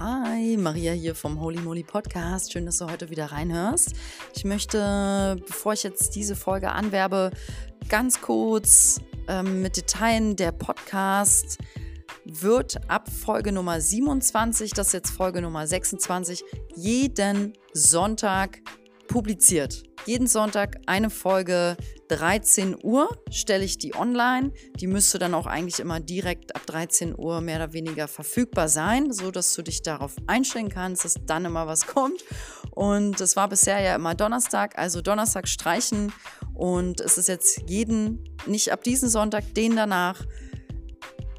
Hi, Maria hier vom Holy Moly Podcast. Schön, dass du heute wieder reinhörst. Ich möchte, bevor ich jetzt diese Folge anwerbe, ganz kurz ähm, mit Details der Podcast wird ab Folge Nummer 27, das ist jetzt Folge Nummer 26, jeden Sonntag publiziert. Jeden Sonntag eine Folge, 13 Uhr stelle ich die online. Die müsste dann auch eigentlich immer direkt ab 13 Uhr mehr oder weniger verfügbar sein, so dass du dich darauf einstellen kannst, dass dann immer was kommt. Und es war bisher ja immer Donnerstag, also Donnerstag streichen. Und es ist jetzt jeden, nicht ab diesem Sonntag, den danach,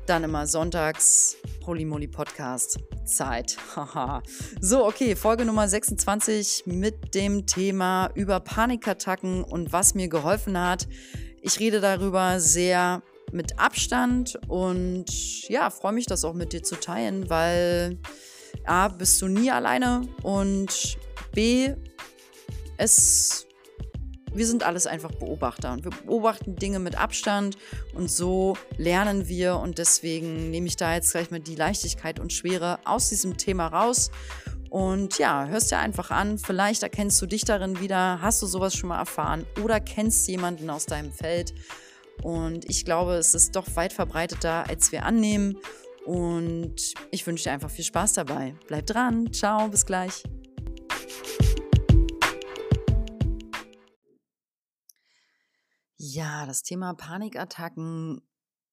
dann immer sonntags Holy Moly Podcast Zeit. Haha. so, okay, Folge Nummer 26 mit dem Thema über Panikattacken und was mir geholfen hat. Ich rede darüber sehr mit Abstand und ja, freue mich, das auch mit dir zu teilen, weil A, bist du nie alleine und B, es wir sind alles einfach Beobachter und wir beobachten Dinge mit Abstand und so lernen wir und deswegen nehme ich da jetzt gleich mal die Leichtigkeit und Schwere aus diesem Thema raus. Und ja, hörst dir einfach an, vielleicht erkennst du dich darin wieder, hast du sowas schon mal erfahren oder kennst jemanden aus deinem Feld. Und ich glaube, es ist doch weit verbreiteter, als wir annehmen. Und ich wünsche dir einfach viel Spaß dabei. Bleib dran. Ciao, bis gleich. Ja, das Thema Panikattacken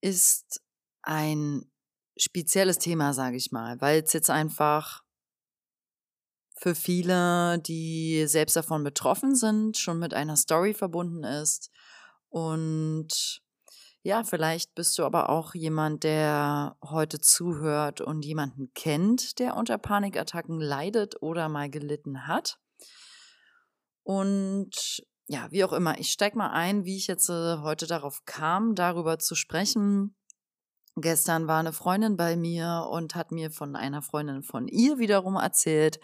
ist ein spezielles Thema, sage ich mal, weil es jetzt einfach für viele, die selbst davon betroffen sind, schon mit einer Story verbunden ist. Und ja, vielleicht bist du aber auch jemand, der heute zuhört und jemanden kennt, der unter Panikattacken leidet oder mal gelitten hat. Und ja, wie auch immer, ich steig mal ein, wie ich jetzt äh, heute darauf kam, darüber zu sprechen. Gestern war eine Freundin bei mir und hat mir von einer Freundin von ihr wiederum erzählt,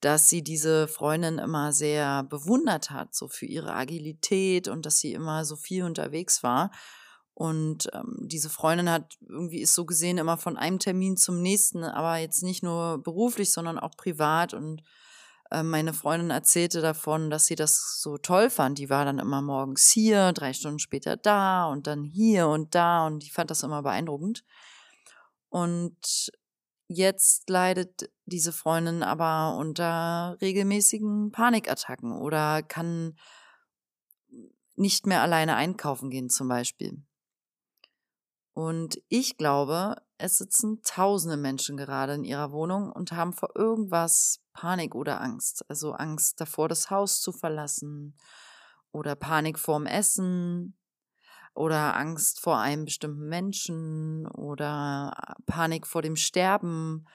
dass sie diese Freundin immer sehr bewundert hat, so für ihre Agilität und dass sie immer so viel unterwegs war. Und ähm, diese Freundin hat irgendwie ist so gesehen immer von einem Termin zum nächsten, aber jetzt nicht nur beruflich, sondern auch privat und meine Freundin erzählte davon, dass sie das so toll fand. Die war dann immer morgens hier, drei Stunden später da und dann hier und da und die fand das immer beeindruckend. Und jetzt leidet diese Freundin aber unter regelmäßigen Panikattacken oder kann nicht mehr alleine einkaufen gehen zum Beispiel. Und ich glaube, es sitzen tausende Menschen gerade in ihrer Wohnung und haben vor irgendwas Panik oder Angst. Also Angst davor, das Haus zu verlassen oder Panik vorm Essen oder Angst vor einem bestimmten Menschen oder Panik vor dem Sterben.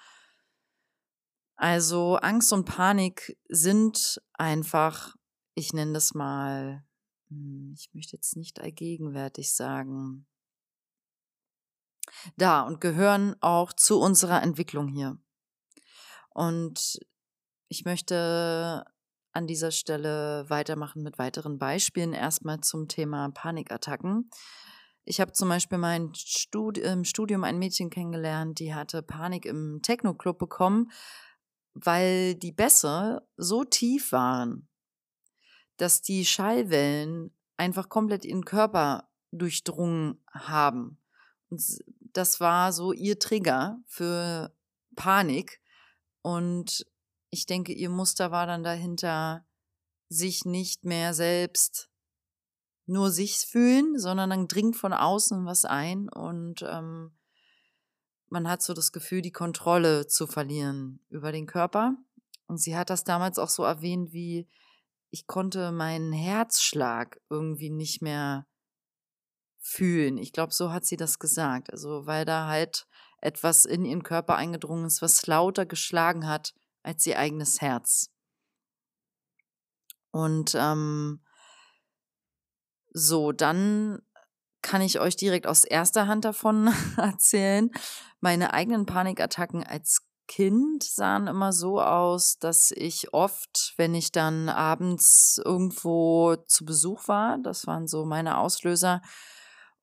Also Angst und Panik sind einfach, ich nenne das mal, hm, ich möchte jetzt nicht allgegenwärtig sagen, da und gehören auch zu unserer Entwicklung hier. Und ich möchte an dieser Stelle weitermachen mit weiteren Beispielen. Erstmal zum Thema Panikattacken. Ich habe zum Beispiel mein Studi im Studium ein Mädchen kennengelernt, die hatte Panik im Techno-Club bekommen, weil die Bässe so tief waren, dass die Schallwellen einfach komplett ihren Körper durchdrungen haben. Und das war so ihr Trigger für Panik. Und ich denke, ihr Muster war dann dahinter, sich nicht mehr selbst nur sich fühlen, sondern dann dringt von außen was ein und ähm, man hat so das Gefühl, die Kontrolle zu verlieren über den Körper. Und sie hat das damals auch so erwähnt, wie ich konnte meinen Herzschlag irgendwie nicht mehr fühlen. Ich glaube, so hat sie das gesagt. Also, weil da halt etwas in ihren Körper eingedrungen ist, was lauter geschlagen hat als ihr eigenes Herz. Und ähm, so, dann kann ich euch direkt aus erster Hand davon erzählen. Meine eigenen Panikattacken als Kind sahen immer so aus, dass ich oft, wenn ich dann abends irgendwo zu Besuch war, das waren so meine Auslöser,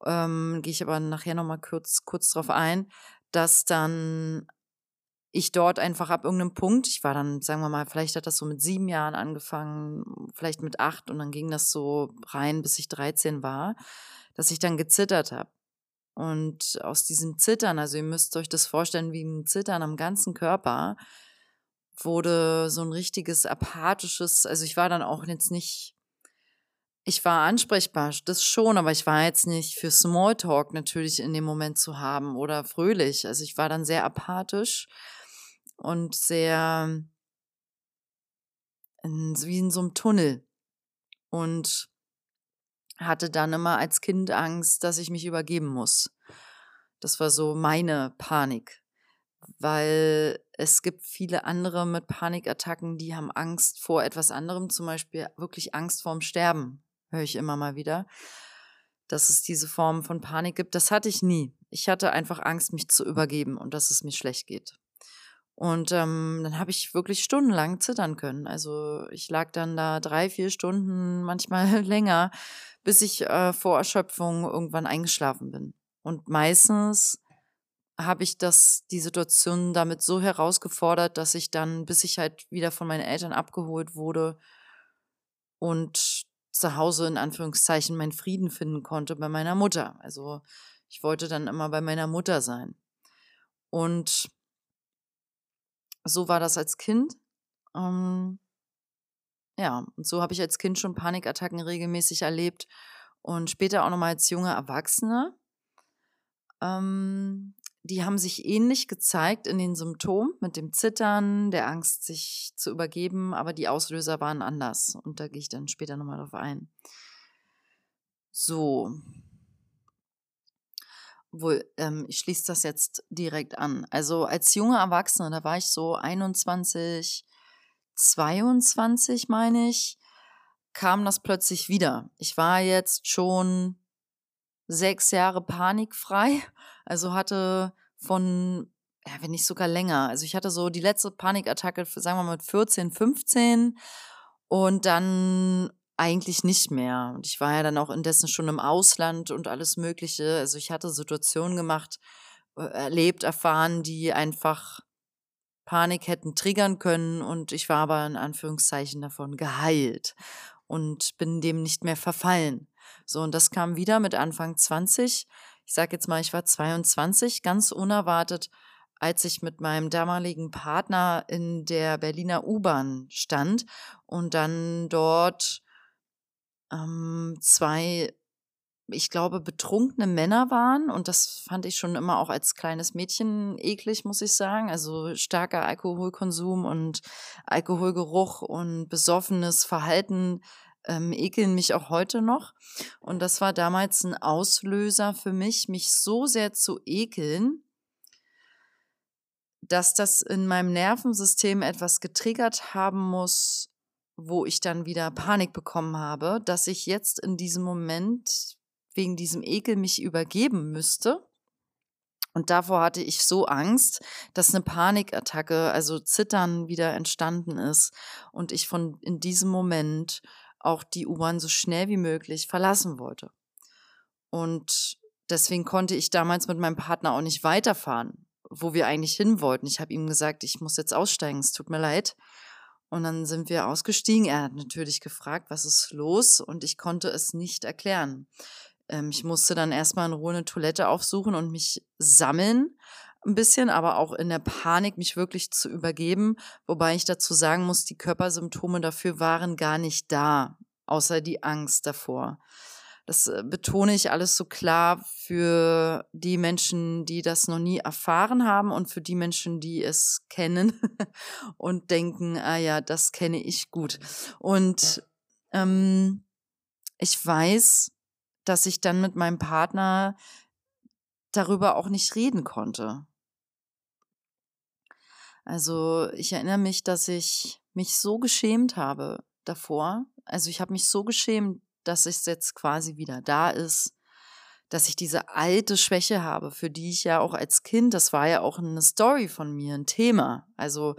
ähm, gehe ich aber nachher nochmal kurz, kurz drauf ein, dass dann ich dort einfach ab irgendeinem Punkt, ich war dann, sagen wir mal, vielleicht hat das so mit sieben Jahren angefangen, vielleicht mit acht und dann ging das so rein, bis ich 13 war, dass ich dann gezittert habe. Und aus diesem Zittern, also ihr müsst euch das vorstellen wie ein Zittern am ganzen Körper, wurde so ein richtiges apathisches, also ich war dann auch jetzt nicht, ich war ansprechbar, das schon, aber ich war jetzt nicht für Smalltalk natürlich in dem Moment zu haben oder fröhlich. Also ich war dann sehr apathisch und sehr in, wie in so einem Tunnel. Und hatte dann immer als Kind Angst, dass ich mich übergeben muss. Das war so meine Panik, weil es gibt viele andere mit Panikattacken, die haben Angst vor etwas anderem, zum Beispiel wirklich Angst vorm Sterben, höre ich immer mal wieder, dass es diese Form von Panik gibt. Das hatte ich nie. Ich hatte einfach Angst, mich zu übergeben und dass es mir schlecht geht. Und ähm, dann habe ich wirklich stundenlang zittern können. Also ich lag dann da drei, vier Stunden, manchmal länger, bis ich äh, vor Erschöpfung irgendwann eingeschlafen bin. Und meistens habe ich das, die Situation damit so herausgefordert, dass ich dann, bis ich halt wieder von meinen Eltern abgeholt wurde und zu Hause in Anführungszeichen meinen Frieden finden konnte bei meiner Mutter. Also ich wollte dann immer bei meiner Mutter sein. Und so war das als Kind. Ähm, ja, und so habe ich als Kind schon Panikattacken regelmäßig erlebt und später auch nochmal als junge Erwachsene. Ähm, die haben sich ähnlich gezeigt in den Symptomen mit dem Zittern, der Angst, sich zu übergeben, aber die Auslöser waren anders und da gehe ich dann später nochmal drauf ein. So, wohl, ähm, ich schließe das jetzt direkt an. Also als junge Erwachsene, da war ich so 21, 22, meine ich, kam das plötzlich wieder. Ich war jetzt schon sechs Jahre panikfrei, also hatte von, ja, wenn nicht sogar länger. Also ich hatte so die letzte Panikattacke, sagen wir mal mit 14, 15 und dann eigentlich nicht mehr. Und ich war ja dann auch indessen schon im Ausland und alles Mögliche. Also ich hatte Situationen gemacht, äh, erlebt, erfahren, die einfach Panik hätten triggern können. Und ich war aber in Anführungszeichen davon geheilt und bin dem nicht mehr verfallen. So, und das kam wieder mit Anfang 20. Ich sag jetzt mal, ich war 22, ganz unerwartet als ich mit meinem damaligen Partner in der Berliner U-Bahn stand und dann dort ähm, zwei, ich glaube, betrunkene Männer waren. Und das fand ich schon immer auch als kleines Mädchen eklig, muss ich sagen. Also starker Alkoholkonsum und Alkoholgeruch und besoffenes Verhalten ähm, ekeln mich auch heute noch. Und das war damals ein Auslöser für mich, mich so sehr zu ekeln, dass das in meinem Nervensystem etwas getriggert haben muss, wo ich dann wieder Panik bekommen habe, dass ich jetzt in diesem Moment wegen diesem Ekel mich übergeben müsste. Und davor hatte ich so Angst, dass eine Panikattacke, also Zittern wieder entstanden ist und ich von in diesem Moment auch die U-Bahn so schnell wie möglich verlassen wollte. Und deswegen konnte ich damals mit meinem Partner auch nicht weiterfahren, wo wir eigentlich hin wollten. Ich habe ihm gesagt, ich muss jetzt aussteigen, es tut mir leid. Und dann sind wir ausgestiegen. Er hat natürlich gefragt, was ist los? Und ich konnte es nicht erklären. Ähm, ich musste dann erstmal in Ruhe eine Toilette aufsuchen und mich sammeln. Ein bisschen, aber auch in der Panik, mich wirklich zu übergeben. Wobei ich dazu sagen muss, die Körpersymptome dafür waren gar nicht da, außer die Angst davor. Das äh, betone ich alles so klar für die Menschen, die das noch nie erfahren haben und für die Menschen, die es kennen und denken, ah ja, das kenne ich gut. Und ähm, ich weiß, dass ich dann mit meinem Partner darüber auch nicht reden konnte. Also ich erinnere mich, dass ich mich so geschämt habe davor. Also ich habe mich so geschämt, dass es jetzt quasi wieder da ist, dass ich diese alte Schwäche habe, für die ich ja auch als Kind, das war ja auch eine Story von mir, ein Thema. Also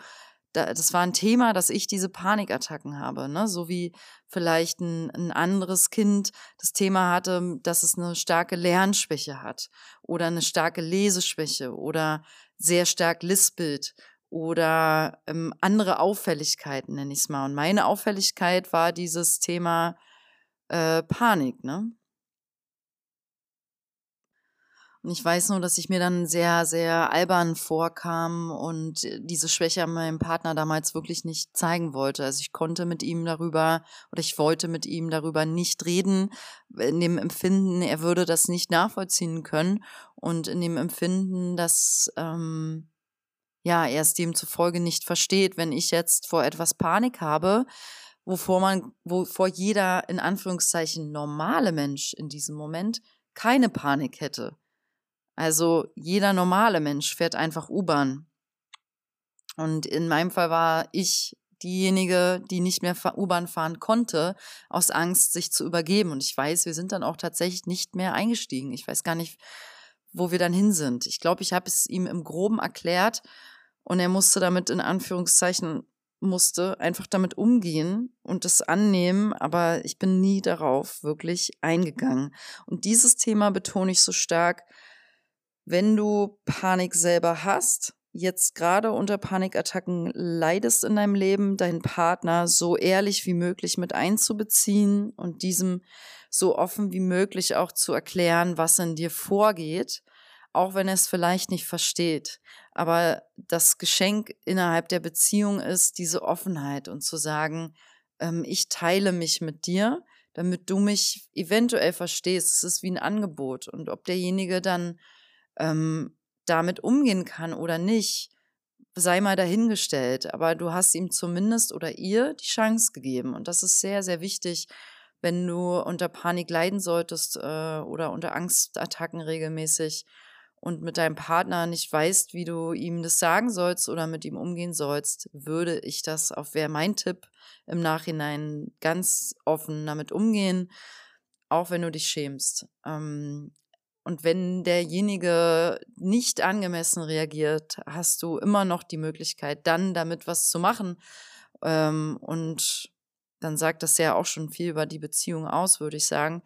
das war ein Thema, dass ich diese Panikattacken habe, ne? so wie vielleicht ein, ein anderes Kind das Thema hatte, dass es eine starke Lernschwäche hat oder eine starke Leseschwäche oder sehr stark lispelt oder ähm, andere Auffälligkeiten, nenne ich es mal. Und meine Auffälligkeit war dieses Thema äh, Panik, ne? Und ich weiß nur, dass ich mir dann sehr, sehr albern vorkam und diese Schwäche an meinem Partner damals wirklich nicht zeigen wollte. Also ich konnte mit ihm darüber oder ich wollte mit ihm darüber nicht reden, in dem Empfinden, er würde das nicht nachvollziehen können und in dem Empfinden, dass ähm, ja, er es demzufolge nicht versteht, wenn ich jetzt vor etwas Panik habe, wovor man, wovor jeder in Anführungszeichen normale Mensch in diesem Moment keine Panik hätte. Also jeder normale Mensch fährt einfach U-Bahn. Und in meinem Fall war ich diejenige, die nicht mehr U-Bahn fahren konnte, aus Angst, sich zu übergeben. Und ich weiß, wir sind dann auch tatsächlich nicht mehr eingestiegen. Ich weiß gar nicht, wo wir dann hin sind. Ich glaube, ich habe es ihm im Groben erklärt und er musste damit in Anführungszeichen musste einfach damit umgehen und es annehmen, aber ich bin nie darauf wirklich eingegangen. Und dieses Thema betone ich so stark, wenn du Panik selber hast, jetzt gerade unter Panikattacken leidest in deinem Leben, deinen Partner so ehrlich wie möglich mit einzubeziehen und diesem so offen wie möglich auch zu erklären, was in dir vorgeht, auch wenn er es vielleicht nicht versteht. Aber das Geschenk innerhalb der Beziehung ist diese Offenheit und zu sagen, ähm, ich teile mich mit dir, damit du mich eventuell verstehst. Es ist wie ein Angebot. Und ob derjenige dann ähm, damit umgehen kann oder nicht, sei mal dahingestellt. Aber du hast ihm zumindest oder ihr die Chance gegeben. Und das ist sehr, sehr wichtig, wenn du unter Panik leiden solltest äh, oder unter Angstattacken regelmäßig und mit deinem Partner nicht weißt, wie du ihm das sagen sollst oder mit ihm umgehen sollst, würde ich das auf wäre mein Tipp im Nachhinein ganz offen damit umgehen, auch wenn du dich schämst. Ähm, und wenn derjenige nicht angemessen reagiert, hast du immer noch die Möglichkeit, dann damit was zu machen. Ähm, und dann sagt das ja auch schon viel über die Beziehung aus, würde ich sagen.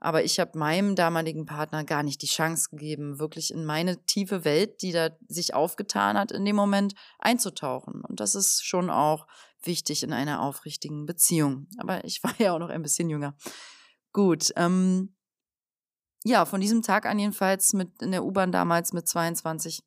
Aber ich habe meinem damaligen Partner gar nicht die Chance gegeben, wirklich in meine tiefe Welt, die da sich aufgetan hat, in dem Moment einzutauchen. Und das ist schon auch wichtig in einer aufrichtigen Beziehung. Aber ich war ja auch noch ein bisschen jünger. Gut, ähm, ja, von diesem Tag an jedenfalls mit in der U-Bahn damals mit 22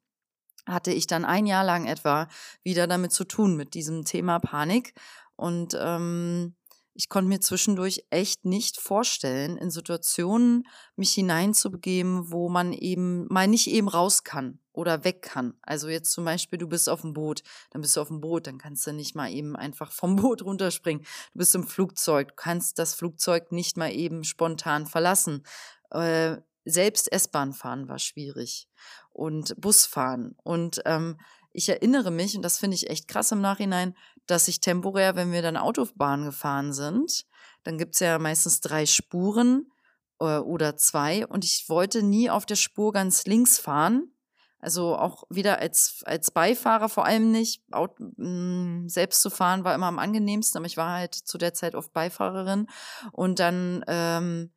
hatte ich dann ein Jahr lang etwa wieder damit zu tun, mit diesem Thema Panik. Und ähm, ich konnte mir zwischendurch echt nicht vorstellen, in Situationen mich hineinzubegeben, wo man eben mal nicht eben raus kann oder weg kann. Also jetzt zum Beispiel, du bist auf dem Boot, dann bist du auf dem Boot, dann kannst du nicht mal eben einfach vom Boot runterspringen. Du bist im Flugzeug, du kannst das Flugzeug nicht mal eben spontan verlassen. Äh, selbst S-Bahn fahren war schwierig und Busfahren. Und ähm, ich erinnere mich, und das finde ich echt krass im Nachhinein, dass ich temporär, wenn wir dann Autobahn gefahren sind, dann gibt's ja meistens drei Spuren äh, oder zwei und ich wollte nie auf der Spur ganz links fahren. Also auch wieder als, als Beifahrer vor allem nicht. Auto, mh, mm, selbst zu fahren war immer am angenehmsten, aber ich war halt zu der Zeit oft Beifahrerin. Und dann ähm,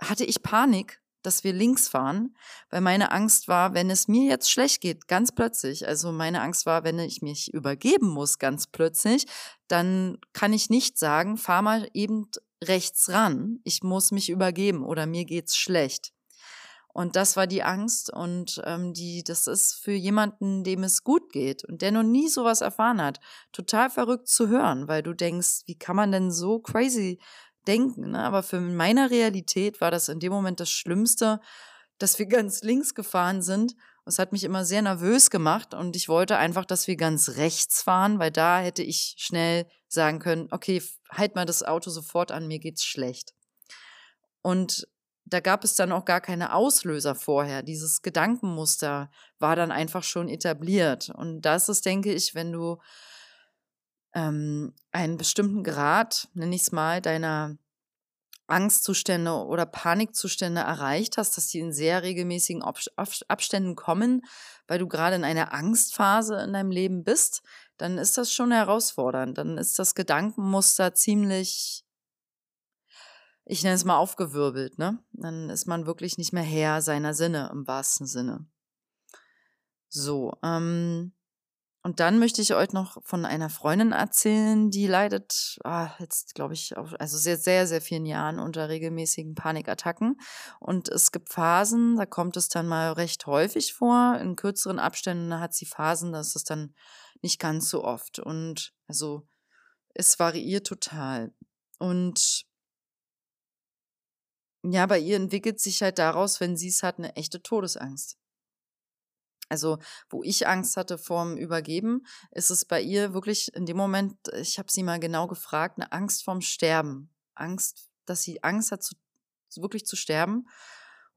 hatte ich Panik, dass wir links fahren, weil meine Angst war, wenn es mir jetzt schlecht geht, ganz plötzlich, also meine Angst war, wenn ich mich übergeben muss, ganz plötzlich, dann kann ich nicht sagen, fahr mal eben rechts ran, ich muss mich übergeben oder mir geht's schlecht. Und das war die Angst und ähm, die, das ist für jemanden, dem es gut geht und der noch nie sowas erfahren hat, total verrückt zu hören, weil du denkst, wie kann man denn so crazy denken. Ne? Aber für meine Realität war das in dem Moment das Schlimmste, dass wir ganz links gefahren sind. Es hat mich immer sehr nervös gemacht und ich wollte einfach, dass wir ganz rechts fahren, weil da hätte ich schnell sagen können, okay, halt mal das Auto sofort an, mir geht's schlecht. Und da gab es dann auch gar keine Auslöser vorher. Dieses Gedankenmuster war dann einfach schon etabliert. Und das ist, denke ich, wenn du ähm, einen bestimmten Grad, nenne ich es mal, deiner Angstzustände oder Panikzustände erreicht hast, dass die in sehr regelmäßigen Abständen kommen, weil du gerade in einer Angstphase in deinem Leben bist, dann ist das schon herausfordernd. Dann ist das Gedankenmuster ziemlich, ich nenne es mal aufgewirbelt, ne? Dann ist man wirklich nicht mehr Herr seiner Sinne im wahrsten Sinne. So, ähm, und dann möchte ich euch noch von einer Freundin erzählen, die leidet ah, jetzt, glaube ich, auch, also sehr, sehr, sehr vielen Jahren unter regelmäßigen Panikattacken. Und es gibt Phasen, da kommt es dann mal recht häufig vor. In kürzeren Abständen hat sie Phasen, da ist es dann nicht ganz so oft. Und also es variiert total. Und ja, bei ihr entwickelt sich halt daraus, wenn sie es hat, eine echte Todesangst. Also, wo ich Angst hatte vorm Übergeben, ist es bei ihr wirklich in dem Moment, ich habe sie mal genau gefragt, eine Angst vorm Sterben. Angst, dass sie Angst hat, zu, wirklich zu sterben.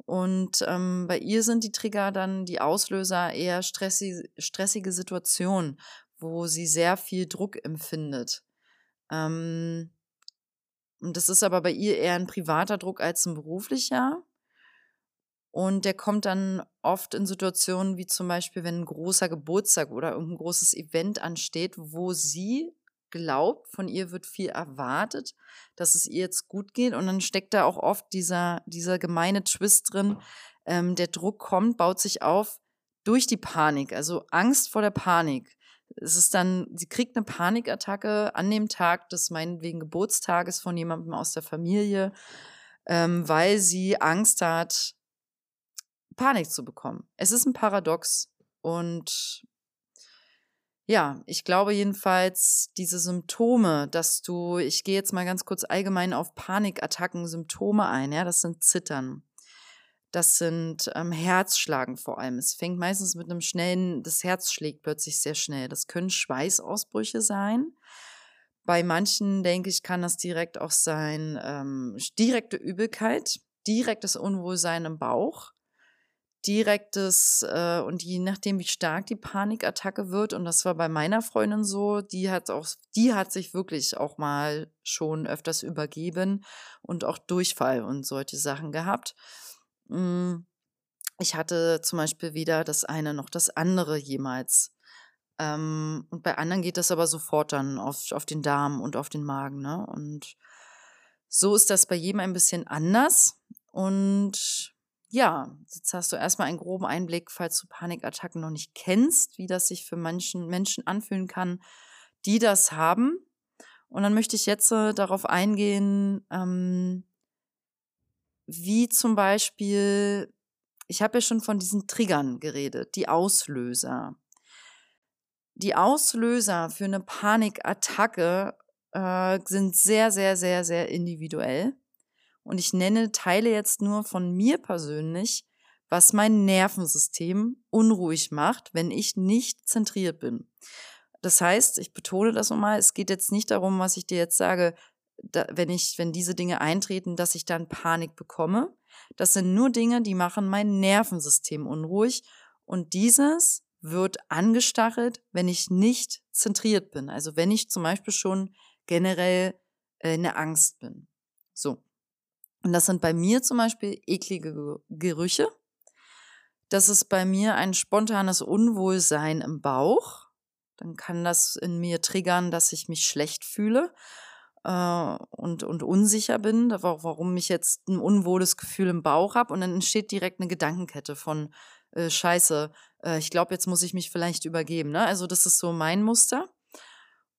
Und ähm, bei ihr sind die Trigger dann die Auslöser eher stressige, stressige Situationen, wo sie sehr viel Druck empfindet. Ähm, und das ist aber bei ihr eher ein privater Druck als ein beruflicher. Und der kommt dann oft in Situationen wie zum Beispiel, wenn ein großer Geburtstag oder irgendein großes Event ansteht, wo sie glaubt, von ihr wird viel erwartet, dass es ihr jetzt gut geht. Und dann steckt da auch oft dieser, dieser gemeine Twist drin. Ähm, der Druck kommt, baut sich auf durch die Panik, also Angst vor der Panik. Es ist dann, sie kriegt eine Panikattacke an dem Tag des meinetwegen Geburtstages von jemandem aus der Familie, ähm, weil sie Angst hat, Panik zu bekommen. Es ist ein Paradox und ja, ich glaube jedenfalls, diese Symptome, dass du, ich gehe jetzt mal ganz kurz allgemein auf Panikattacken, Symptome ein, ja, das sind Zittern. Das sind ähm, Herzschlagen vor allem. Es fängt meistens mit einem schnellen, das Herz schlägt plötzlich sehr schnell. Das können Schweißausbrüche sein. Bei manchen, denke ich, kann das direkt auch sein, ähm, direkte Übelkeit, direktes Unwohlsein im Bauch direktes äh, und je nachdem, wie stark die Panikattacke wird, und das war bei meiner Freundin so, die hat auch, die hat sich wirklich auch mal schon öfters übergeben und auch Durchfall und solche Sachen gehabt. Hm, ich hatte zum Beispiel weder das eine noch das andere jemals. Ähm, und bei anderen geht das aber sofort dann auf, auf den Darm und auf den Magen. Ne? Und so ist das bei jedem ein bisschen anders. Und ja, jetzt hast du erstmal einen groben Einblick, falls du Panikattacken noch nicht kennst, wie das sich für manchen Menschen anfühlen kann, die das haben. Und dann möchte ich jetzt äh, darauf eingehen, ähm, wie zum Beispiel, ich habe ja schon von diesen Triggern geredet, die Auslöser. Die Auslöser für eine Panikattacke äh, sind sehr, sehr, sehr, sehr individuell. Und ich nenne Teile jetzt nur von mir persönlich, was mein Nervensystem unruhig macht, wenn ich nicht zentriert bin. Das heißt, ich betone das nochmal, es geht jetzt nicht darum, was ich dir jetzt sage, da, wenn ich, wenn diese Dinge eintreten, dass ich dann Panik bekomme. Das sind nur Dinge, die machen mein Nervensystem unruhig und dieses wird angestachelt, wenn ich nicht zentriert bin. Also wenn ich zum Beispiel schon generell äh, in der Angst bin. So. Und das sind bei mir zum Beispiel eklige Gerüche. Das ist bei mir ein spontanes Unwohlsein im Bauch. Dann kann das in mir triggern, dass ich mich schlecht fühle äh, und, und unsicher bin, warum ich jetzt ein unwohles Gefühl im Bauch habe. Und dann entsteht direkt eine Gedankenkette von äh, Scheiße, äh, ich glaube, jetzt muss ich mich vielleicht übergeben. Ne? Also das ist so mein Muster.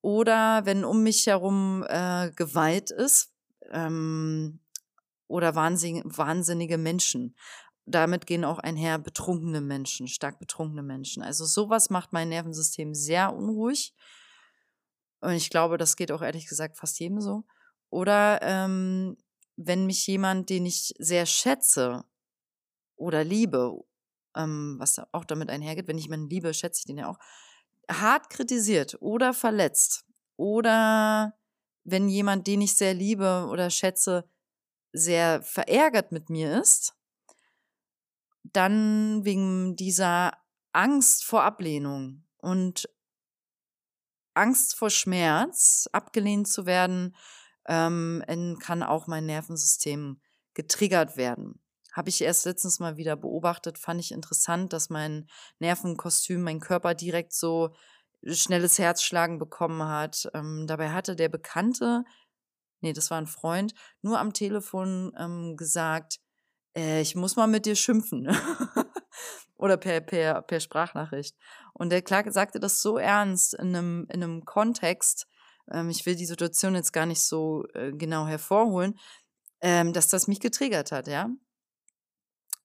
Oder wenn um mich herum äh, Gewalt ist, ähm, oder wahnsinnige Menschen. Damit gehen auch einher betrunkene Menschen, stark betrunkene Menschen. Also sowas macht mein Nervensystem sehr unruhig. Und ich glaube, das geht auch ehrlich gesagt fast jedem so. Oder ähm, wenn mich jemand, den ich sehr schätze oder liebe, ähm, was auch damit einhergeht, wenn ich jemanden liebe, schätze ich den ja auch, hart kritisiert oder verletzt. Oder wenn jemand, den ich sehr liebe oder schätze, sehr verärgert mit mir ist, dann wegen dieser Angst vor Ablehnung und Angst vor Schmerz, abgelehnt zu werden, ähm, kann auch mein Nervensystem getriggert werden. Habe ich erst letztens mal wieder beobachtet, fand ich interessant, dass mein Nervenkostüm, mein Körper direkt so schnelles Herzschlagen bekommen hat. Ähm, dabei hatte der Bekannte nee, das war ein Freund, nur am Telefon ähm, gesagt, äh, ich muss mal mit dir schimpfen. oder per, per, per Sprachnachricht. Und der Clark sagte das so ernst in einem, in einem Kontext, ähm, ich will die Situation jetzt gar nicht so äh, genau hervorholen, ähm, dass das mich getriggert hat, ja.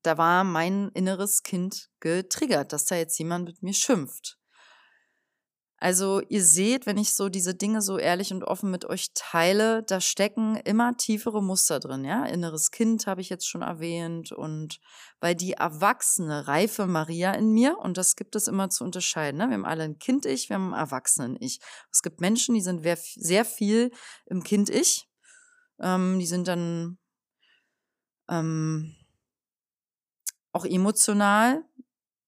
Da war mein inneres Kind getriggert, dass da jetzt jemand mit mir schimpft. Also ihr seht, wenn ich so diese Dinge so ehrlich und offen mit euch teile, da stecken immer tiefere Muster drin, ja. Inneres Kind habe ich jetzt schon erwähnt und weil die erwachsene, reife Maria in mir, und das gibt es immer zu unterscheiden, ne? wir haben alle ein Kind-Ich, wir haben ein Erwachsenen-Ich. Es gibt Menschen, die sind sehr viel im Kind-Ich, ähm, die sind dann ähm, auch emotional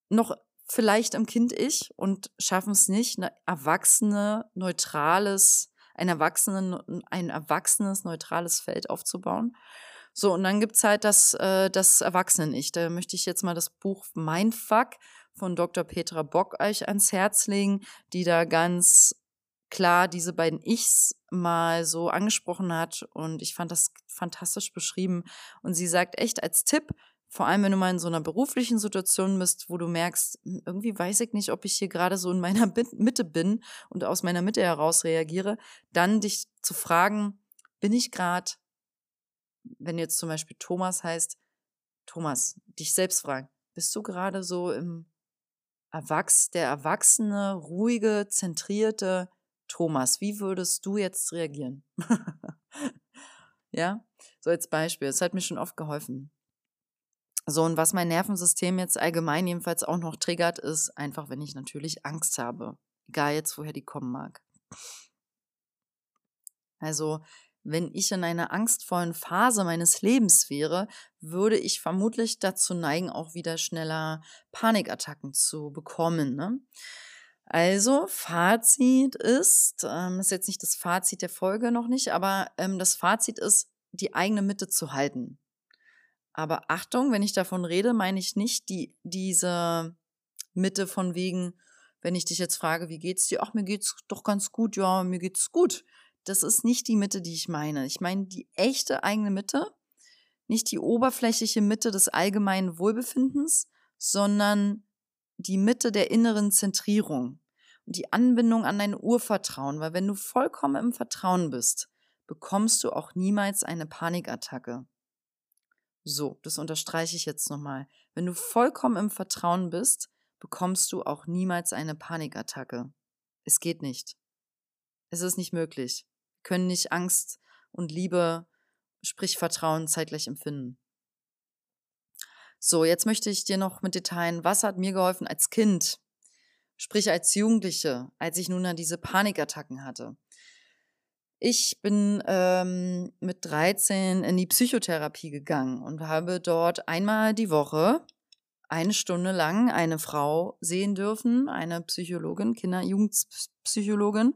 noch vielleicht im Kind ich und schaffen es nicht, eine erwachsene, neutrales, ein, erwachsene, ein erwachsenes, neutrales Feld aufzubauen. So, und dann gibt's halt das, äh, das Erwachsenen-Ich. Da möchte ich jetzt mal das Buch Mindfuck von Dr. Petra Bock euch ans Herz legen, die da ganz klar diese beiden Ichs mal so angesprochen hat. Und ich fand das fantastisch beschrieben. Und sie sagt echt als Tipp, vor allem, wenn du mal in so einer beruflichen Situation bist, wo du merkst, hm, irgendwie weiß ich nicht, ob ich hier gerade so in meiner Mitte bin und aus meiner Mitte heraus reagiere, dann dich zu fragen, bin ich gerade, wenn jetzt zum Beispiel Thomas heißt, Thomas, dich selbst fragen, bist du gerade so im Erwachs, der erwachsene, ruhige, zentrierte Thomas? Wie würdest du jetzt reagieren? ja, so als Beispiel. Es hat mir schon oft geholfen. So, und was mein Nervensystem jetzt allgemein jedenfalls auch noch triggert, ist einfach, wenn ich natürlich Angst habe. Egal jetzt, woher die kommen mag. Also, wenn ich in einer angstvollen Phase meines Lebens wäre, würde ich vermutlich dazu neigen, auch wieder schneller Panikattacken zu bekommen. Ne? Also, Fazit ist, ähm, ist jetzt nicht das Fazit der Folge noch nicht, aber ähm, das Fazit ist, die eigene Mitte zu halten. Aber Achtung, wenn ich davon rede, meine ich nicht die, diese Mitte von wegen, wenn ich dich jetzt frage, wie geht's dir? Ach, mir geht's doch ganz gut. Ja, mir geht's gut. Das ist nicht die Mitte, die ich meine. Ich meine die echte eigene Mitte, nicht die oberflächliche Mitte des allgemeinen Wohlbefindens, sondern die Mitte der inneren Zentrierung und die Anbindung an dein Urvertrauen, weil wenn du vollkommen im Vertrauen bist, bekommst du auch niemals eine Panikattacke. So, das unterstreiche ich jetzt nochmal. Wenn du vollkommen im Vertrauen bist, bekommst du auch niemals eine Panikattacke. Es geht nicht. Es ist nicht möglich. Wir können nicht Angst und Liebe, sprich Vertrauen, zeitgleich empfinden. So, jetzt möchte ich dir noch mit Details, was hat mir geholfen als Kind, sprich als Jugendliche, als ich nun diese Panikattacken hatte. Ich bin ähm, mit 13 in die Psychotherapie gegangen und habe dort einmal die Woche eine Stunde lang eine Frau sehen dürfen, eine Psychologin, Kinder-Jugendpsychologin,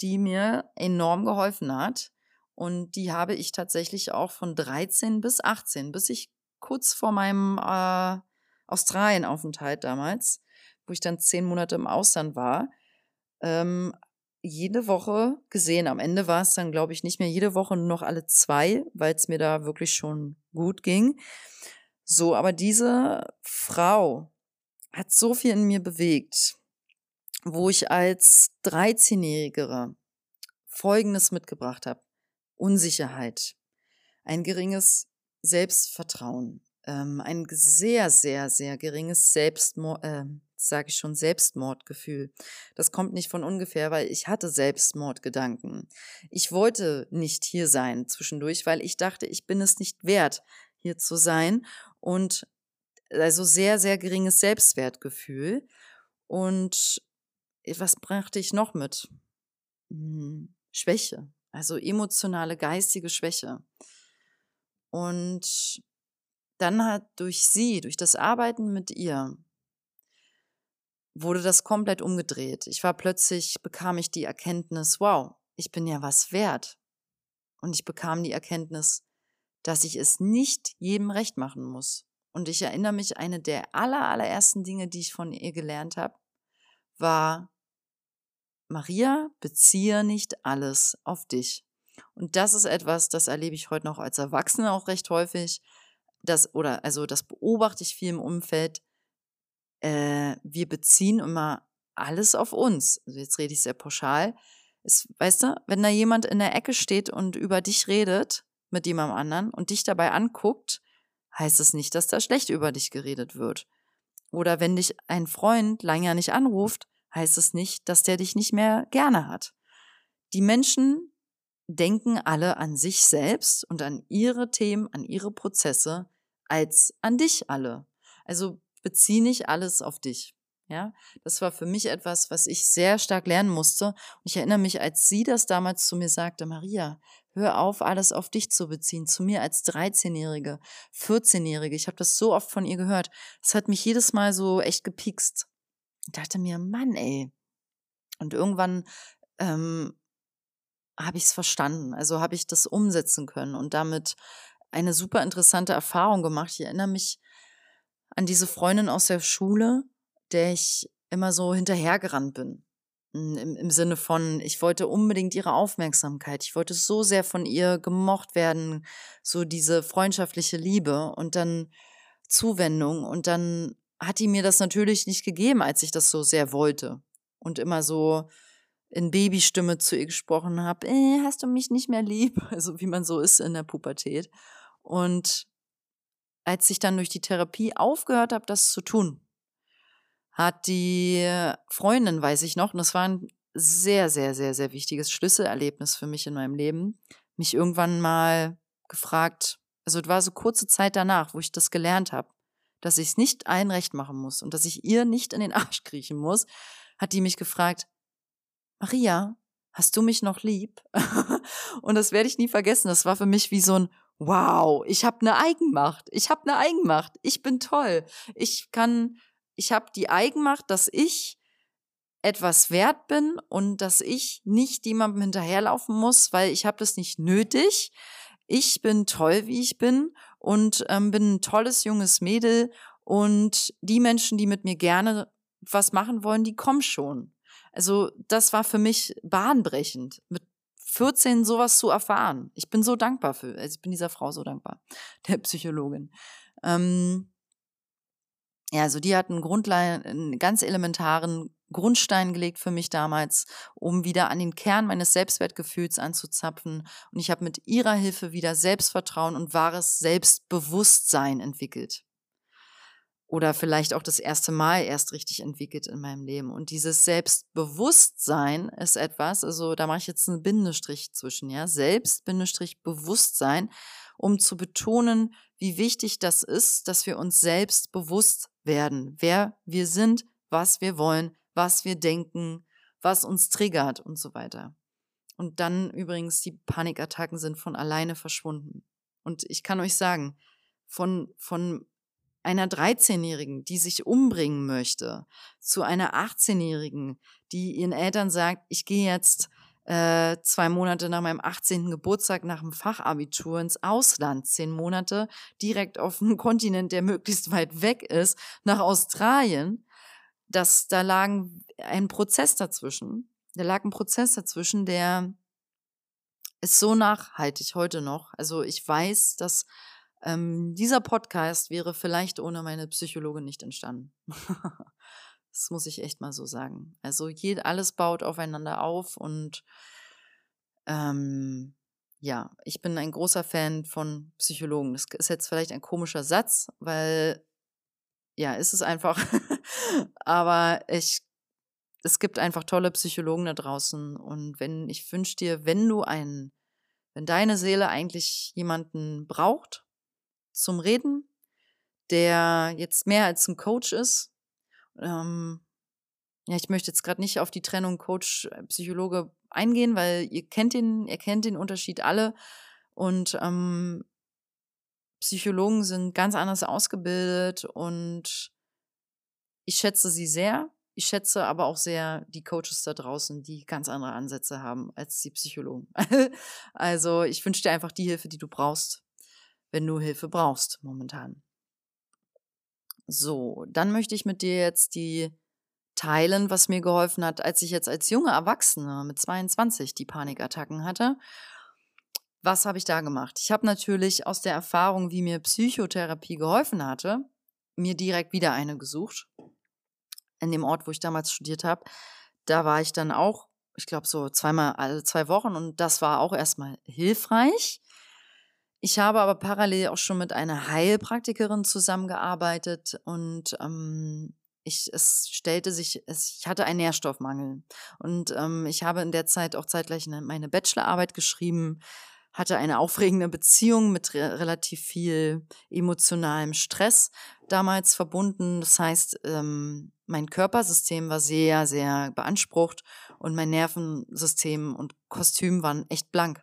die mir enorm geholfen hat. Und die habe ich tatsächlich auch von 13 bis 18, bis ich kurz vor meinem äh, Australienaufenthalt damals, wo ich dann zehn Monate im Ausland war, ähm, jede Woche gesehen. Am Ende war es dann, glaube ich, nicht mehr jede Woche, nur noch alle zwei, weil es mir da wirklich schon gut ging. So, aber diese Frau hat so viel in mir bewegt, wo ich als 13-Jährige Folgendes mitgebracht habe. Unsicherheit, ein geringes Selbstvertrauen, ähm, ein sehr, sehr, sehr geringes Selbstmord, äh, sage ich schon, Selbstmordgefühl. Das kommt nicht von ungefähr, weil ich hatte Selbstmordgedanken. Ich wollte nicht hier sein zwischendurch, weil ich dachte, ich bin es nicht wert, hier zu sein. Und also sehr, sehr geringes Selbstwertgefühl. Und was brachte ich noch mit? Hm, Schwäche, also emotionale, geistige Schwäche. Und dann hat durch sie, durch das Arbeiten mit ihr, wurde das komplett umgedreht. Ich war plötzlich, bekam ich die Erkenntnis, wow, ich bin ja was wert. Und ich bekam die Erkenntnis, dass ich es nicht jedem recht machen muss. Und ich erinnere mich, eine der aller, allerersten Dinge, die ich von ihr gelernt habe, war, Maria, beziehe nicht alles auf dich. Und das ist etwas, das erlebe ich heute noch als Erwachsene auch recht häufig. Das, oder, also, das beobachte ich viel im Umfeld, äh, wir beziehen immer alles auf uns. Also jetzt rede ich sehr pauschal. Es, weißt du, wenn da jemand in der Ecke steht und über dich redet mit jemandem anderen und dich dabei anguckt, heißt es nicht, dass da schlecht über dich geredet wird. Oder wenn dich ein Freund länger nicht anruft, heißt es nicht, dass der dich nicht mehr gerne hat. Die Menschen denken alle an sich selbst und an ihre Themen, an ihre Prozesse als an dich alle. Also bezieh nicht alles auf dich. Ja, das war für mich etwas, was ich sehr stark lernen musste. Und ich erinnere mich, als sie das damals zu mir sagte, Maria, hör auf, alles auf dich zu beziehen. Zu mir als 13-Jährige, 14-Jährige. Ich habe das so oft von ihr gehört. Das hat mich jedes Mal so echt gepikst. Ich dachte mir, Mann, ey. Und irgendwann ähm, habe ich es verstanden. Also habe ich das umsetzen können und damit eine super interessante Erfahrung gemacht. Ich erinnere mich an diese Freundin aus der Schule, der ich immer so hinterhergerannt bin. Hm, Im, Im Sinne von, ich wollte unbedingt ihre Aufmerksamkeit. Ich wollte so sehr von ihr gemocht werden, so diese freundschaftliche Liebe und dann Zuwendung. Und dann hat die mir das natürlich nicht gegeben, als ich das so sehr wollte. Und immer so in Babystimme zu ihr gesprochen habe, äh, hast du mich nicht mehr lieb? Also wie man so ist in der Pubertät. Und als ich dann durch die Therapie aufgehört habe, das zu tun, hat die Freundin, weiß ich noch, und das war ein sehr, sehr, sehr, sehr wichtiges Schlüsselerlebnis für mich in meinem Leben, mich irgendwann mal gefragt, also es war so kurze Zeit danach, wo ich das gelernt habe, dass ich es nicht allen recht machen muss und dass ich ihr nicht in den Arsch kriechen muss, hat die mich gefragt, Maria, hast du mich noch lieb? und das werde ich nie vergessen. Das war für mich wie so ein Wow, ich habe eine Eigenmacht. Ich habe eine Eigenmacht. Ich bin toll. Ich kann ich habe die Eigenmacht, dass ich etwas wert bin und dass ich nicht jemandem hinterherlaufen muss, weil ich habe das nicht nötig. Ich bin toll, wie ich bin und ähm, bin ein tolles junges Mädel und die Menschen, die mit mir gerne was machen wollen, die kommen schon. Also das war für mich bahnbrechend, mit 14 sowas zu erfahren. Ich bin so dankbar für, also ich bin dieser Frau so dankbar, der Psychologin. Ähm, ja, also die hat einen, Grundlein, einen ganz elementaren Grundstein gelegt für mich damals, um wieder an den Kern meines Selbstwertgefühls anzuzapfen. Und ich habe mit ihrer Hilfe wieder Selbstvertrauen und wahres Selbstbewusstsein entwickelt. Oder vielleicht auch das erste Mal erst richtig entwickelt in meinem Leben. Und dieses Selbstbewusstsein ist etwas, also da mache ich jetzt einen Bindestrich zwischen, ja, Selbst-Bewusstsein, um zu betonen, wie wichtig das ist, dass wir uns selbst bewusst werden, wer wir sind, was wir wollen, was wir denken, was uns triggert und so weiter. Und dann übrigens, die Panikattacken sind von alleine verschwunden. Und ich kann euch sagen, von, von einer 13-Jährigen, die sich umbringen möchte, zu einer 18-Jährigen, die ihren Eltern sagt, ich gehe jetzt äh, zwei Monate nach meinem 18. Geburtstag nach dem Fachabitur ins Ausland, zehn Monate direkt auf einem Kontinent, der möglichst weit weg ist, nach Australien. Das, da lag ein Prozess dazwischen. Da lag ein Prozess dazwischen, der ist so nachhaltig heute noch. Also ich weiß, dass ähm, dieser Podcast wäre vielleicht ohne meine Psychologin nicht entstanden. Das muss ich echt mal so sagen. Also je, alles baut aufeinander auf und ähm, ja, ich bin ein großer Fan von Psychologen. Das ist jetzt vielleicht ein komischer Satz, weil ja, ist es einfach. Aber ich, es gibt einfach tolle Psychologen da draußen. Und wenn, ich wünsche dir, wenn du einen, wenn deine Seele eigentlich jemanden braucht zum Reden, der jetzt mehr als ein Coach ist, ähm, ja, ich möchte jetzt gerade nicht auf die Trennung Coach, äh, eingehen, weil ihr kennt den, ihr kennt den Unterschied alle. Und ähm, Psychologen sind ganz anders ausgebildet und ich schätze sie sehr. Ich schätze aber auch sehr die Coaches da draußen, die ganz andere Ansätze haben als die Psychologen. also ich wünsche dir einfach die Hilfe, die du brauchst, wenn du Hilfe brauchst momentan. So, dann möchte ich mit dir jetzt die teilen, was mir geholfen hat, als ich jetzt als junge Erwachsene mit 22 die Panikattacken hatte. Was habe ich da gemacht? Ich habe natürlich aus der Erfahrung, wie mir Psychotherapie geholfen hatte, mir direkt wieder eine gesucht. in dem Ort, wo ich damals studiert habe. Da war ich dann auch, ich glaube, so zweimal alle zwei Wochen und das war auch erstmal hilfreich. Ich habe aber parallel auch schon mit einer Heilpraktikerin zusammengearbeitet und ähm, ich, es stellte sich, es, ich hatte einen Nährstoffmangel. Und ähm, ich habe in der Zeit auch zeitgleich meine Bachelorarbeit geschrieben, hatte eine aufregende Beziehung mit re relativ viel emotionalem Stress damals verbunden. Das heißt, ähm, mein Körpersystem war sehr, sehr beansprucht und mein Nervensystem und Kostüm waren echt blank.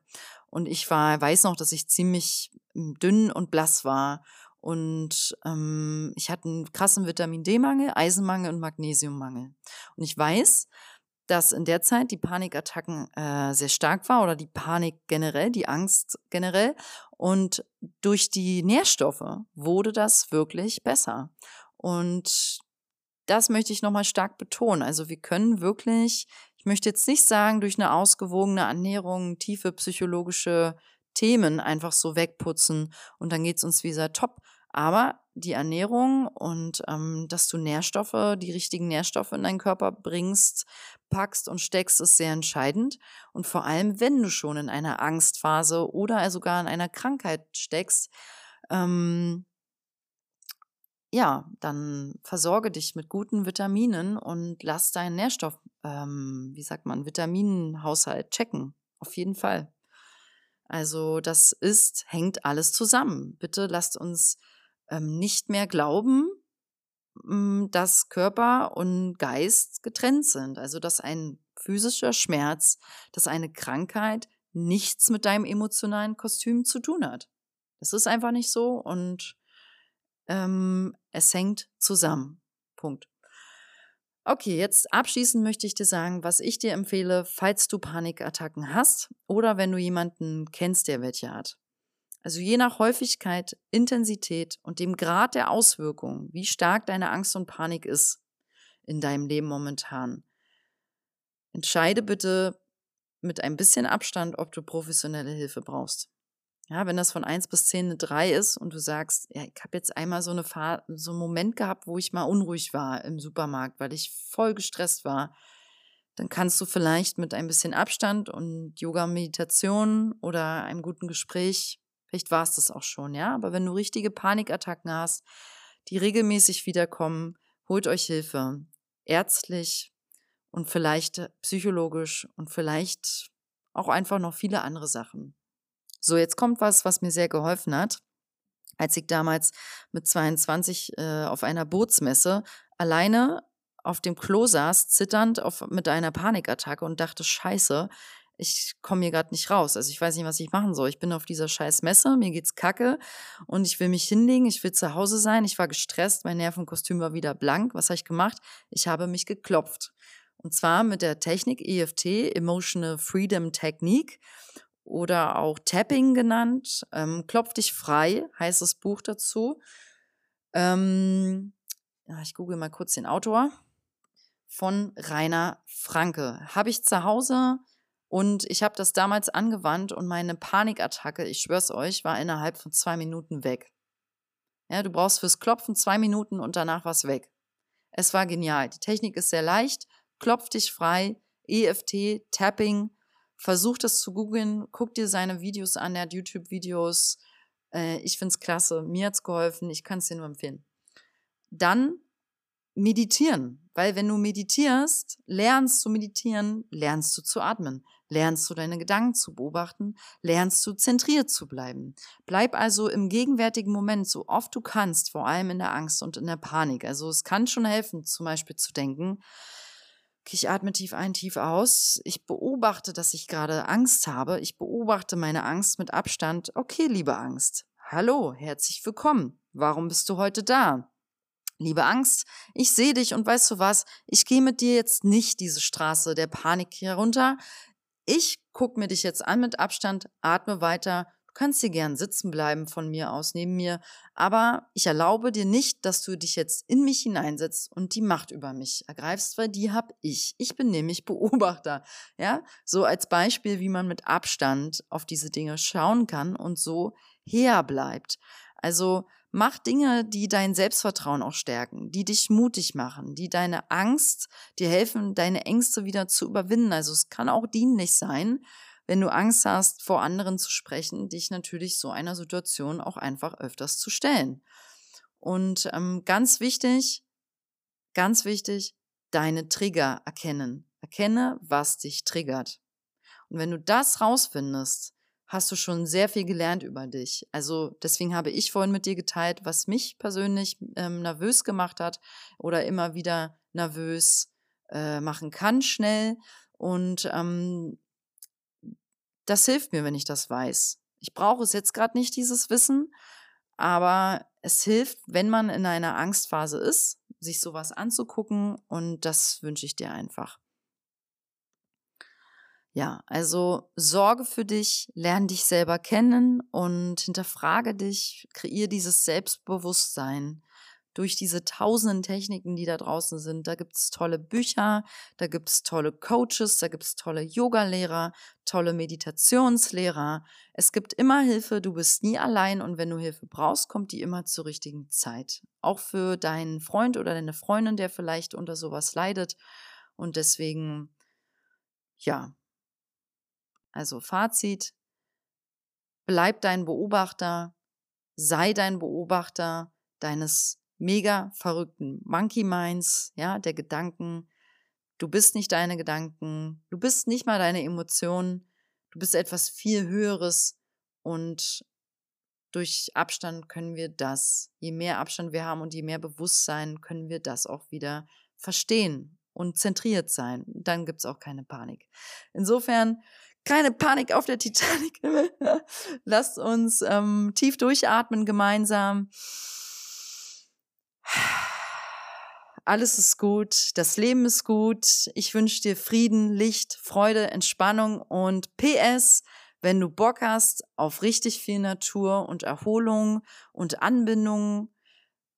Und ich war, weiß noch, dass ich ziemlich hm, dünn und blass war. Und ähm, ich hatte einen krassen Vitamin D-Mangel, Eisenmangel und Magnesiummangel. Und ich weiß, dass in der Zeit die Panikattacken äh, sehr stark war oder die Panik generell, die Angst generell. Und durch die Nährstoffe wurde das wirklich besser. Und das möchte ich nochmal stark betonen. Also wir können wirklich, ich möchte jetzt nicht sagen, durch eine ausgewogene Ernährung tiefe psychologische Themen einfach so wegputzen und dann geht es uns wieder top. Aber die Ernährung und ähm, dass du Nährstoffe, die richtigen Nährstoffe in deinen Körper bringst, packst und steckst, ist sehr entscheidend. Und vor allem, wenn du schon in einer Angstphase oder sogar in einer Krankheit steckst, ähm, ja, dann versorge dich mit guten Vitaminen und lass deinen Nährstoff, ähm, wie sagt man, Vitaminenhaushalt checken. Auf jeden Fall. Also das ist, hängt alles zusammen. Bitte lasst uns ähm, nicht mehr glauben, hm, dass Körper und Geist getrennt sind. Also dass ein physischer Schmerz, dass eine Krankheit nichts mit deinem emotionalen Kostüm zu tun hat. Das ist einfach nicht so und ähm, es hängt zusammen. Punkt. Okay, jetzt abschließend möchte ich dir sagen, was ich dir empfehle, falls du Panikattacken hast oder wenn du jemanden kennst, der welche hat. Also je nach Häufigkeit, Intensität und dem Grad der Auswirkungen, wie stark deine Angst und Panik ist in deinem Leben momentan, entscheide bitte mit ein bisschen Abstand, ob du professionelle Hilfe brauchst. Ja, wenn das von 1 bis 10 eine 3 ist und du sagst, ja, ich habe jetzt einmal so, eine Fahr so einen Moment gehabt, wo ich mal unruhig war im Supermarkt, weil ich voll gestresst war, dann kannst du vielleicht mit ein bisschen Abstand und Yoga-Meditation oder einem guten Gespräch, vielleicht war es das auch schon, ja, aber wenn du richtige Panikattacken hast, die regelmäßig wiederkommen, holt euch Hilfe. Ärztlich und vielleicht psychologisch und vielleicht auch einfach noch viele andere Sachen. So, jetzt kommt was, was mir sehr geholfen hat. Als ich damals mit 22 äh, auf einer Bootsmesse alleine auf dem Klo saß, zitternd auf, mit einer Panikattacke und dachte, scheiße, ich komme hier gerade nicht raus. Also ich weiß nicht, was ich machen soll. Ich bin auf dieser scheiß Messe, mir geht's kacke und ich will mich hinlegen, ich will zu Hause sein. Ich war gestresst, mein Nervenkostüm war wieder blank. Was habe ich gemacht? Ich habe mich geklopft. Und zwar mit der Technik EFT, Emotional Freedom Technique oder auch Tapping genannt. Ähm, Klopf dich frei, heißt das Buch dazu. Ähm, ja, ich google mal kurz den Autor. Von Rainer Franke. Habe ich zu Hause und ich habe das damals angewandt und meine Panikattacke, ich schwör's euch, war innerhalb von zwei Minuten weg. Ja, du brauchst fürs Klopfen zwei Minuten und danach war's weg. Es war genial. Die Technik ist sehr leicht. Klopf dich frei. EFT, Tapping, Versuch das zu googeln, guck dir seine Videos an, er hat YouTube-Videos. Äh, ich finde es klasse, mir hat es geholfen, ich kann es dir nur empfehlen. Dann meditieren, weil wenn du meditierst, lernst zu meditieren, lernst du zu atmen, lernst du deine Gedanken zu beobachten, lernst du zentriert zu bleiben. Bleib also im gegenwärtigen Moment so oft du kannst, vor allem in der Angst und in der Panik. Also es kann schon helfen, zum Beispiel zu denken, ich atme tief ein, tief aus. Ich beobachte, dass ich gerade Angst habe. Ich beobachte meine Angst mit Abstand. Okay, liebe Angst. Hallo, herzlich willkommen. Warum bist du heute da? Liebe Angst, ich sehe dich und weißt du was? Ich gehe mit dir jetzt nicht diese Straße der Panik hier runter. Ich gucke mir dich jetzt an mit Abstand, atme weiter Du kannst hier gern sitzen bleiben von mir aus neben mir, aber ich erlaube dir nicht, dass du dich jetzt in mich hineinsetzt und die Macht über mich ergreifst, weil die hab ich. Ich bin nämlich Beobachter. Ja, so als Beispiel, wie man mit Abstand auf diese Dinge schauen kann und so her bleibt. Also Mach Dinge, die dein Selbstvertrauen auch stärken, die dich mutig machen, die deine Angst, dir helfen, deine Ängste wieder zu überwinden. Also es kann auch dienlich sein, wenn du Angst hast, vor anderen zu sprechen, dich natürlich so einer Situation auch einfach öfters zu stellen. Und ähm, ganz wichtig, ganz wichtig, deine Trigger erkennen. Erkenne, was dich triggert. Und wenn du das rausfindest, hast du schon sehr viel gelernt über dich. Also deswegen habe ich vorhin mit dir geteilt, was mich persönlich ähm, nervös gemacht hat oder immer wieder nervös äh, machen kann schnell. Und ähm, das hilft mir, wenn ich das weiß. Ich brauche es jetzt gerade nicht, dieses Wissen, aber es hilft, wenn man in einer Angstphase ist, sich sowas anzugucken und das wünsche ich dir einfach. Ja, also sorge für dich, lerne dich selber kennen und hinterfrage dich, kreiere dieses Selbstbewusstsein durch diese tausenden Techniken, die da draußen sind. Da gibt es tolle Bücher, da gibt es tolle Coaches, da gibt es tolle Yogalehrer, tolle Meditationslehrer. Es gibt immer Hilfe, du bist nie allein und wenn du Hilfe brauchst, kommt die immer zur richtigen Zeit. Auch für deinen Freund oder deine Freundin, der vielleicht unter sowas leidet. Und deswegen, ja, also Fazit, bleib dein Beobachter, sei dein Beobachter deines mega verrückten Monkey Minds, ja, der Gedanken. Du bist nicht deine Gedanken, du bist nicht mal deine Emotionen, du bist etwas viel Höheres und durch Abstand können wir das, je mehr Abstand wir haben und je mehr Bewusstsein, können wir das auch wieder verstehen und zentriert sein. Dann gibt es auch keine Panik. Insofern keine Panik auf der Titanic. Lasst uns ähm, tief durchatmen gemeinsam. Alles ist gut, das Leben ist gut. Ich wünsche dir Frieden, Licht, Freude, Entspannung und PS, wenn du Bock hast auf richtig viel Natur und Erholung und Anbindung,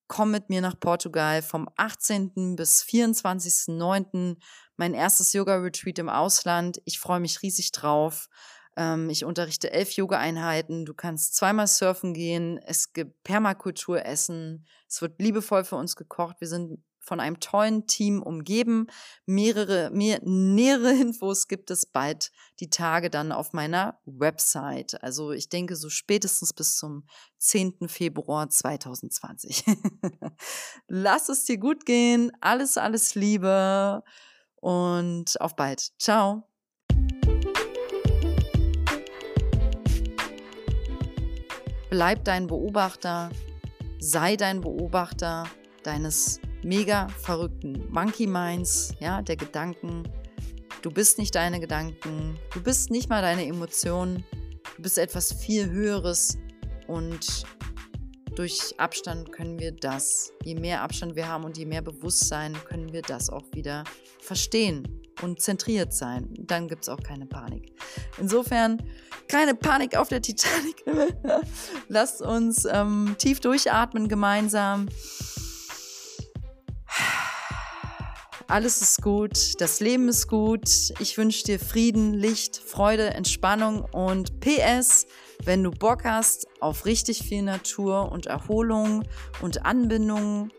komm mit mir nach Portugal vom 18. bis 24.09. Mein erstes Yoga-Retreat im Ausland. Ich freue mich riesig drauf. Ähm, ich unterrichte elf Yoga-Einheiten. Du kannst zweimal surfen gehen. Es gibt Permakultur essen. Es wird liebevoll für uns gekocht. Wir sind von einem tollen Team umgeben. Mehrere, mehr, nähere Infos gibt es bald die Tage dann auf meiner Website. Also ich denke so spätestens bis zum 10. Februar 2020. Lass es dir gut gehen. Alles, alles Liebe und auf bald. Ciao. Bleib dein Beobachter, sei dein Beobachter deines mega verrückten Monkey Minds, ja, der Gedanken. Du bist nicht deine Gedanken, du bist nicht mal deine Emotionen, du bist etwas viel Höheres und durch Abstand können wir das, je mehr Abstand wir haben und je mehr Bewusstsein, können wir das auch wieder verstehen und zentriert sein. Dann gibt es auch keine Panik. Insofern keine Panik auf der Titanic. Lasst uns ähm, tief durchatmen gemeinsam. Alles ist gut, das Leben ist gut. Ich wünsche dir Frieden, Licht, Freude, Entspannung und PS, wenn du Bock hast auf richtig viel Natur und Erholung und Anbindung,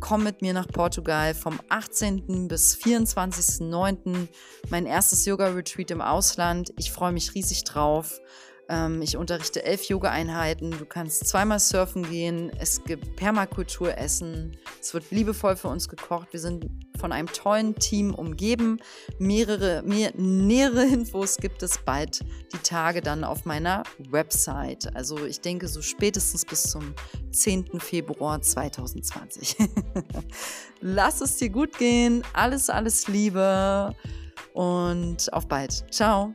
komm mit mir nach Portugal vom 18. bis 24.09. Mein erstes Yoga-Retreat im Ausland. Ich freue mich riesig drauf. Ähm, ich unterrichte elf Yoga-Einheiten. Du kannst zweimal surfen gehen. Es gibt Permakultur essen. Es wird liebevoll für uns gekocht. Wir sind von einem tollen Team umgeben. Mehrere, mehr, nähere Infos gibt es bald die Tage dann auf meiner Website. Also ich denke so spätestens bis zum 10. Februar 2020. Lass es dir gut gehen. Alles, alles Liebe und auf bald. Ciao.